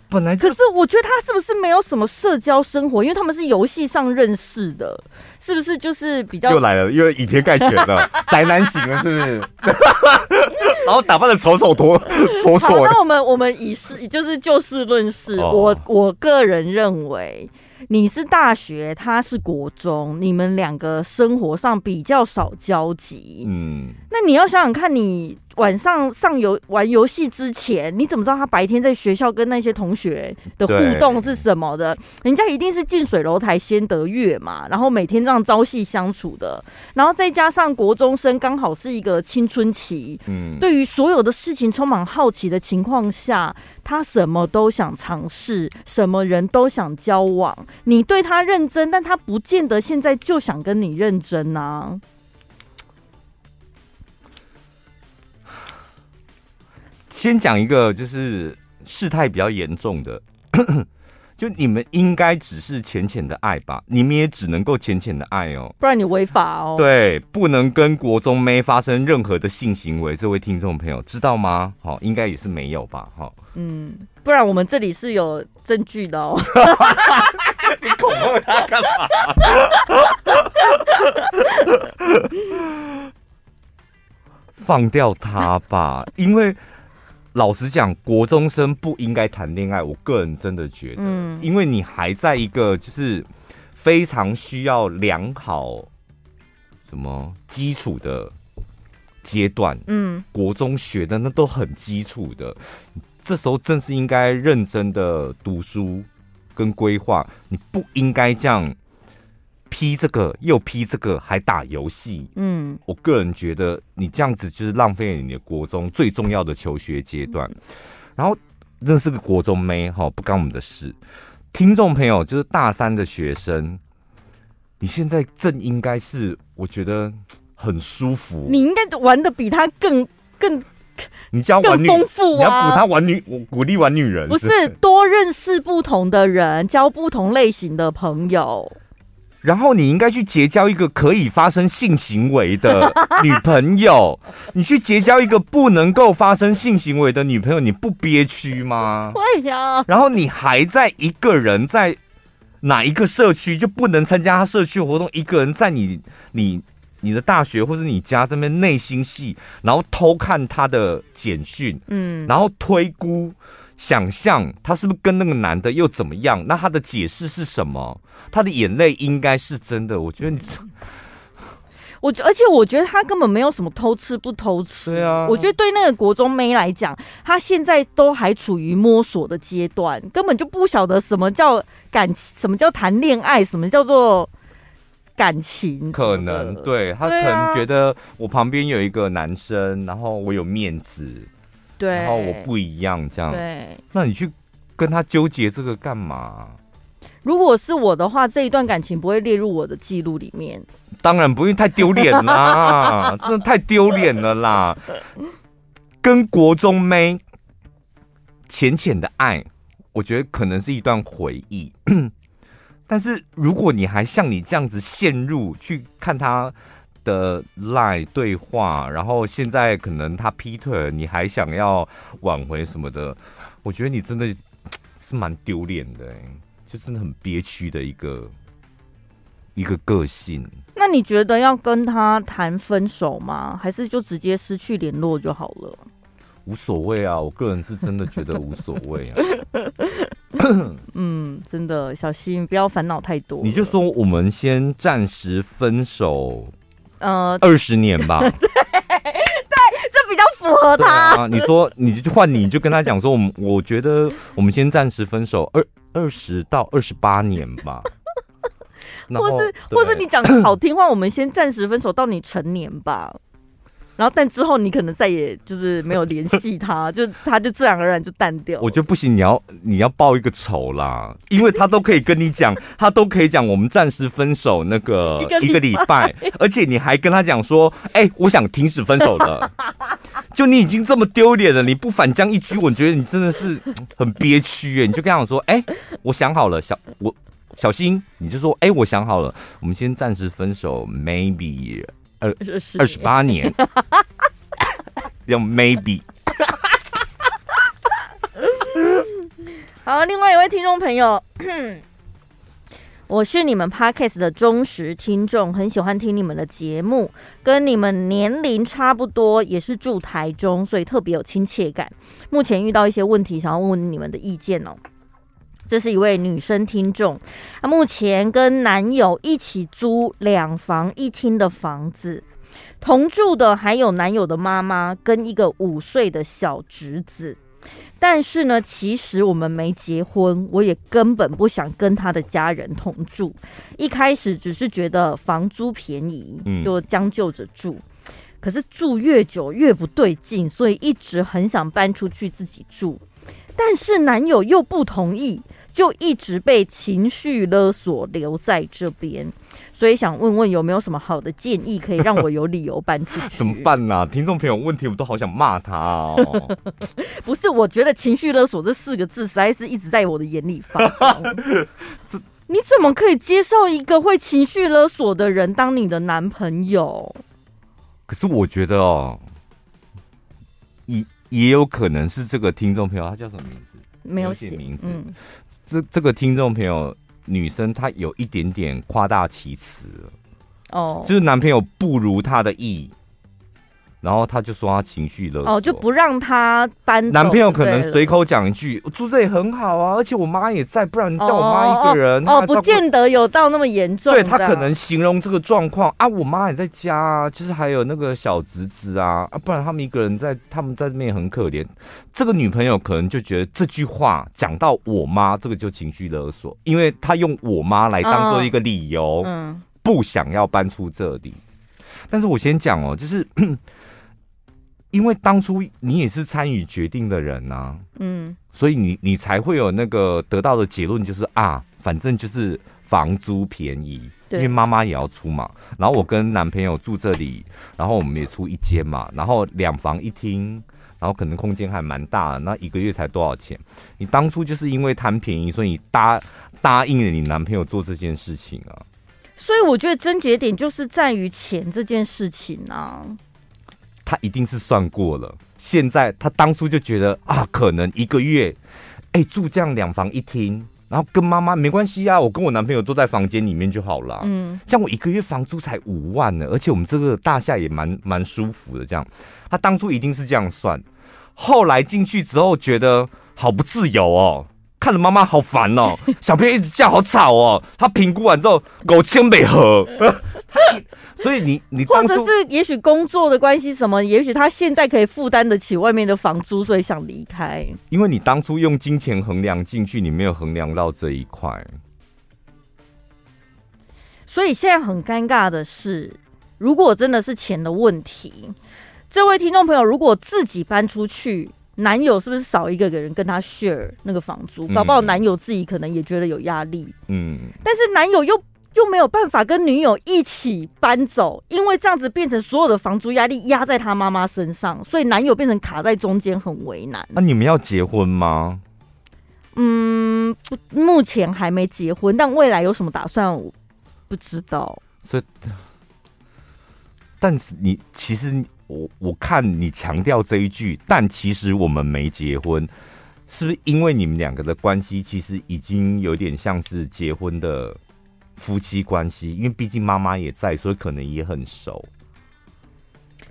本来可是我觉得他是不是没有什么社交生活？因为他们是游戏上认识的，是不是就是比较又来了，又以偏概全的 宅男型了，是不是？然后打扮的丑丑脱脱脱。那我们我们以事就是就事论事，哦、我我个人认为。你是大学，他是国中，你们两个生活上比较少交集。嗯，那你要想想看，你晚上上游玩游戏之前，你怎么知道他白天在学校跟那些同学的互动是什么的？人家一定是近水楼台先得月嘛，然后每天这样朝夕相处的，然后再加上国中生刚好是一个青春期，嗯，对于所有的事情充满好奇的情况下。他什么都想尝试，什么人都想交往。你对他认真，但他不见得现在就想跟你认真呐、啊。先讲一个，就是事态比较严重的。就你们应该只是浅浅的爱吧，你们也只能够浅浅的爱哦，不然你违法哦。对，不能跟国中妹发生任何的性行为，这位听众朋友知道吗？好，应该也是没有吧？哈，嗯，不然我们这里是有证据的哦。你恐吓他干嘛？放掉他吧，因为。老实讲，国中生不应该谈恋爱。我个人真的觉得，嗯，因为你还在一个就是非常需要良好什么基础的阶段，嗯，国中学的那都很基础的，这时候正是应该认真的读书跟规划，你不应该这样批这个又批这个，还打游戏。嗯，我个人觉得你这样子就是浪费了你的国中最重要的求学阶段。然后认识个国中妹哈，不干我们的事。听众朋友，就是大三的学生，你现在正应该是我觉得很舒服。你应该玩的比他更更，你教玩女，富啊，你要鼓他玩女，我鼓励玩女人，不是多认识不同的人，交不同类型的朋友。然后你应该去结交一个可以发生性行为的女朋友。你去结交一个不能够发生性行为的女朋友，你不憋屈吗？会呀。然后你还在一个人在哪一个社区就不能参加他社区活动，一个人在你你你的大学或者你家这边内心戏，然后偷看他的简讯，嗯，然后推估。想象他是不是跟那个男的又怎么样？那他的解释是什么？他的眼泪应该是真的。我觉得你，我而且我觉得他根本没有什么偷吃不偷吃。对啊，我觉得对那个国中妹来讲，他现在都还处于摸索的阶段，根本就不晓得什么叫感情，什么叫谈恋爱，什么叫做感情。可能对他可能觉得我旁边有一个男生，然后我有面子。对，然后我不一样，这样。对，那你去跟他纠结这个干嘛？如果是我的话，这一段感情不会列入我的记录里面。当然不会，太丢脸啦，真的太丢脸了啦。跟国中妹浅浅的爱，我觉得可能是一段回忆。但是如果你还像你这样子陷入去看他。的 lie 对话，然后现在可能他劈腿了，你还想要挽回什么的？我觉得你真的是蛮丢脸的，就真的很憋屈的一个一个个性。那你觉得要跟他谈分手吗？还是就直接失去联络就好了？无所谓啊，我个人是真的觉得无所谓啊。嗯，真的，小心不要烦恼太多。你就说我们先暂时分手。呃，二十年吧。对对，这比较符合他。啊，你说，你就换你就跟他讲说，我们我觉得我们先暂时分手二二十到二十八年吧。或是或是你讲的好听话，我们先暂时分手到你成年吧。然后，但之后你可能再也就是没有联系他，就他就自然而然就淡掉。我觉得不行，你要你要报一个仇啦，因为他都可以跟你讲，他都可以讲我们暂时分手那个一个礼拜，而且你还跟他讲说，哎、欸，我想停止分手的。就你已经这么丢脸了，你不反将一军，我觉得你真的是很憋屈哎。你就跟他讲说，哎、欸，我想好了，小我小心，你就说，哎、欸，我想好了，我们先暂时分手，maybe。二二十八年，用 maybe。好，另外一位听众朋友，我是你们 Podcast 的忠实听众，很喜欢听你们的节目，跟你们年龄差不多，也是住台中，所以特别有亲切感。目前遇到一些问题，想要问问你们的意见哦。这是一位女生听众，她目前跟男友一起租两房一厅的房子，同住的还有男友的妈妈跟一个五岁的小侄子。但是呢，其实我们没结婚，我也根本不想跟他的家人同住。一开始只是觉得房租便宜，就将就着住。可是住越久越不对劲，所以一直很想搬出去自己住。但是男友又不同意。就一直被情绪勒索留在这边，所以想问问有没有什么好的建议，可以让我有理由搬出去？怎么办呢、啊？听众朋友问题，我都好想骂他哦。不是，我觉得“情绪勒索”这四个字实在是一直在我的眼里发光。这你怎么可以接受一个会情绪勒索的人当你的男朋友？可是我觉得哦，也也有可能是这个听众朋友，他叫什么名字？没有写名字。嗯这这个听众朋友，女生她有一点点夸大其词，哦，就是男朋友不如她的意，然后他就说他情绪勒索，哦，就不让他搬。男朋友可能随口讲一句，住这里很好啊，而且我妈也在，不然你叫我妈一个人。哦，不见得有到那么严重。对，他可能形容这个状况啊，我妈也在家啊，就是还有那个小侄子啊，啊，不然他们一个人在，他们在那边很可怜。这个女朋友可能就觉得这句话讲到我妈，这个就情绪勒索，因为他用我妈来当做一个理由，嗯，不想要搬出这里。但是我先讲哦，就是。因为当初你也是参与决定的人呐、啊，嗯，所以你你才会有那个得到的结论，就是啊，反正就是房租便宜，对因为妈妈也要出嘛。然后我跟男朋友住这里，然后我们也出一间嘛，然后两房一厅，然后可能空间还蛮大的，那一个月才多少钱？你当初就是因为贪便宜，所以你答答应了你男朋友做这件事情啊。所以我觉得症结点就是在于钱这件事情啊。他一定是算过了，现在他当初就觉得啊，可能一个月，哎、欸，住这样两房一厅，然后跟妈妈没关系啊，我跟我男朋友都在房间里面就好了。嗯，像我一个月房租才五万呢，而且我们这个大厦也蛮蛮舒服的。这样，他当初一定是这样算，后来进去之后觉得好不自由哦。看着妈妈好烦哦，小朋友一直叫好吵哦。他评估完之后，狗千北河。所以你你或者是也许工作的关系什么，也许他现在可以负担得起外面的房租，所以想离开。因为你当初用金钱衡量进去，你没有衡量到这一块。所以现在很尴尬的是，如果真的是钱的问题，这位听众朋友如果自己搬出去。男友是不是少一个人跟他 share 那个房租？搞不好男友自己可能也觉得有压力。嗯，但是男友又又没有办法跟女友一起搬走，因为这样子变成所有的房租压力压在他妈妈身上，所以男友变成卡在中间，很为难。那、啊、你们要结婚吗？嗯，目前还没结婚，但未来有什么打算，我不知道。所以，但是你其实。我我看你强调这一句，但其实我们没结婚，是不是因为你们两个的关系其实已经有点像是结婚的夫妻关系？因为毕竟妈妈也在，所以可能也很熟。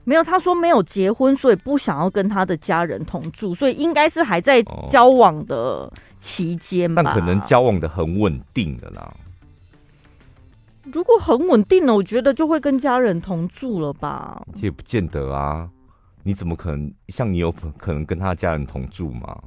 没有，他说没有结婚，所以不想要跟他的家人同住，所以应该是还在交往的期间吧。但可能交往的很稳定的啦。如果很稳定了，我觉得就会跟家人同住了吧？也不见得啊，你怎么可能像你有可能跟他家人同住吗？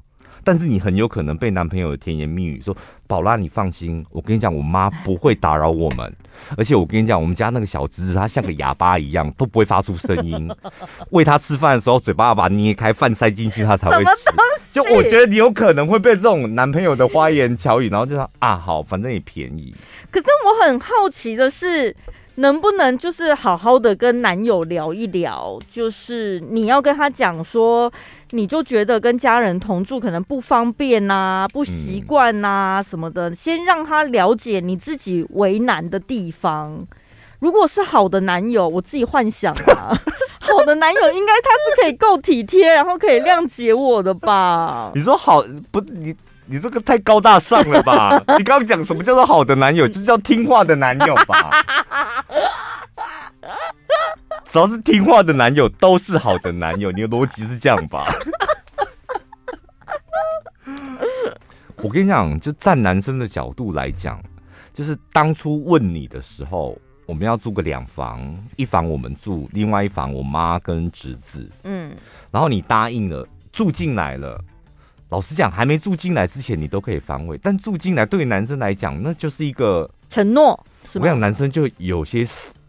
但是你很有可能被男朋友的甜言蜜语说：“宝拉，你放心，我跟你讲，我妈不会打扰我们。而且我跟你讲，我们家那个小侄子他像个哑巴一样，都不会发出声音。喂他吃饭的时候，嘴巴要把捏开，饭塞进去，他才会吃。就我觉得你有可能会被这种男朋友的花言巧语，然后就说啊，好，反正也便宜。可是我很好奇的是。能不能就是好好的跟男友聊一聊？就是你要跟他讲说，你就觉得跟家人同住可能不方便呐、啊，不习惯呐什么的，先让他了解你自己为难的地方。如果是好的男友，我自己幻想啊，好的男友应该他是可以够体贴，然后可以谅解我的吧？你说好不？你。你这个太高大上了吧？你刚刚讲什么叫做好的男友？就叫听话的男友吧。只要是听话的男友都是好的男友，你的逻辑是这样吧？我跟你讲，就站男生的角度来讲，就是当初问你的时候，我们要住个两房，一房我们住，另外一房我妈跟侄子。嗯，然后你答应了，住进来了。老实讲，还没住进来之前，你都可以反悔。但住进来，对于男生来讲，那就是一个承诺。是吗？我想男生就有些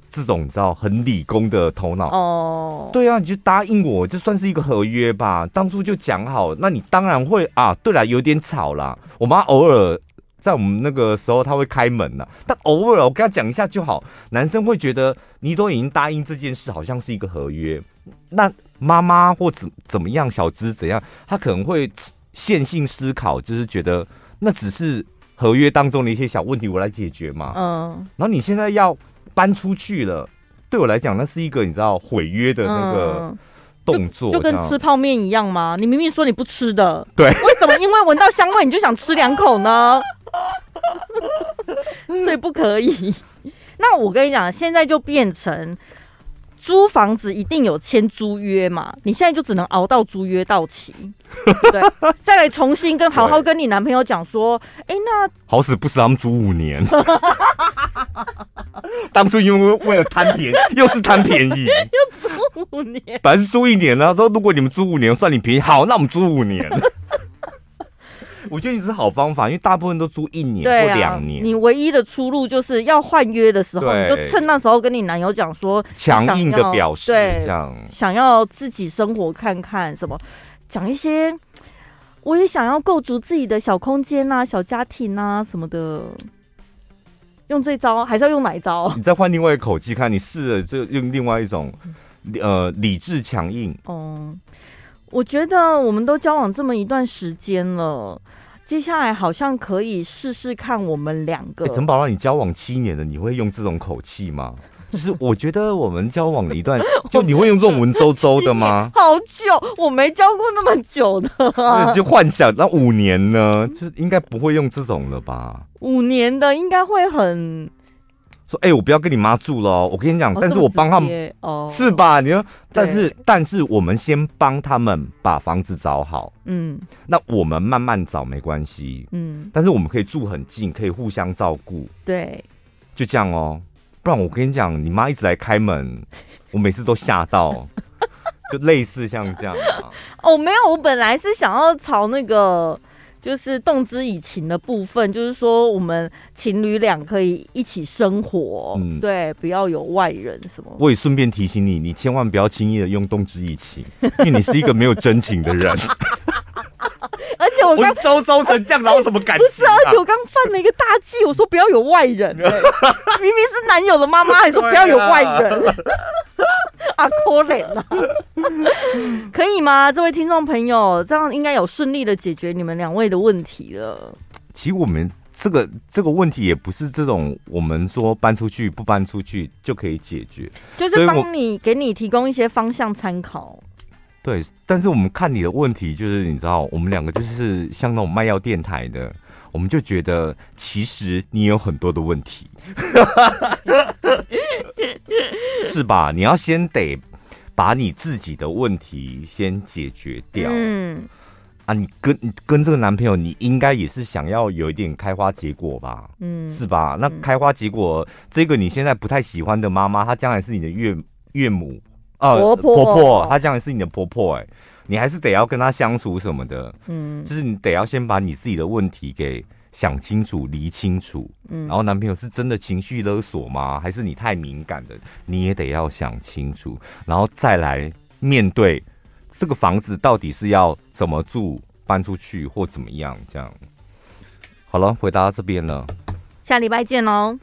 这种你知道很理工的头脑哦。对啊，你就答应我，就算是一个合约吧。当初就讲好，那你当然会啊。对了，有点吵啦。我妈偶尔在我们那个时候，她会开门了，但偶尔我跟她讲一下就好。男生会觉得你都已经答应这件事，好像是一个合约。那妈妈或怎怎么样，小芝怎样，他可能会。线性思考就是觉得那只是合约当中的一些小问题，我来解决嘛。嗯，然后你现在要搬出去了，对我来讲，那是一个你知道毁约的那个动作，就跟吃泡面一样吗？你明明说你不吃的，对，为什么因为闻到香味你就想吃两口呢？所以不可以。那我跟你讲，现在就变成。租房子一定有签租约嘛，你现在就只能熬到租约到期，对，再来重新跟好好跟你男朋友讲说，哎，那好死不死他们租五年，当初因为为了贪便宜，又是贪便宜，又租五年，本来是租一年呢，说如果你们租五年算你便宜，好，那我们租五年。我觉得你是好方法，因为大部分都租一年或两年。你唯一的出路就是要换约的时候，你就趁那时候跟你男友讲说，强硬的表示，对，这样想要自己生活看看什么，讲一些，我也想要构筑自己的小空间啊、小家庭啊什么的。用这招还是要用哪一招？你再换另外一个口气看，你试着就用另外一种，呃，理智强硬。哦，我觉得我们都交往这么一段时间了。接下来好像可以试试看我们两个。陈宝拉，你交往七年了，你会用这种口气吗？就是我觉得我们交往了一段，就你会用这种文绉绉的吗？好久，我没交过那么久的，啊。就幻想那五年呢，就是应该不会用这种了吧？五年的应该会很。说哎、欸，我不要跟你妈住了，我跟你讲，但是我帮他们，哦、是吧？你说，但是但是我们先帮他们把房子找好，嗯，那我们慢慢找没关系，嗯，但是我们可以住很近，可以互相照顾，对，就这样哦。不然我跟你讲，你妈一直来开门，我每次都吓到，就类似像这样啊。哦，没有，我本来是想要朝那个。就是动之以情的部分，就是说我们情侣俩可以一起生活，嗯，对，不要有外人什么。我也顺便提醒你，你千万不要轻易的用动之以情，因为你是一个没有真情的人。而且我刚周周成这样，然后什么感情？不是，而且我刚犯了一个大忌，我说不要有外人，明明是男友的妈妈，还说不要有外人。啊，可怜了，可以吗？这位听众朋友，这样应该有顺利的解决你们两位的问题了。其实我们这个这个问题也不是这种，我们说搬出去不搬出去就可以解决，就是帮你给你提供一些方向参考。对，但是我们看你的问题，就是你知道，我们两个就是像那种卖药电台的，我们就觉得其实你有很多的问题。是吧？你要先得把你自己的问题先解决掉。嗯，啊，你跟你跟这个男朋友，你应该也是想要有一点开花结果吧？嗯，是吧？那开花结果，这个你现在不太喜欢的妈妈，她将来是你的岳岳母啊，婆婆，她将来是你的婆婆，欸，哎，你还是得要跟他相处什么的。嗯，就是你得要先把你自己的问题给。想清楚，理清楚，嗯，然后男朋友是真的情绪勒索吗？还是你太敏感的？你也得要想清楚，然后再来面对这个房子到底是要怎么住，搬出去或怎么样？这样好了，回答到这边了，下礼拜见喽。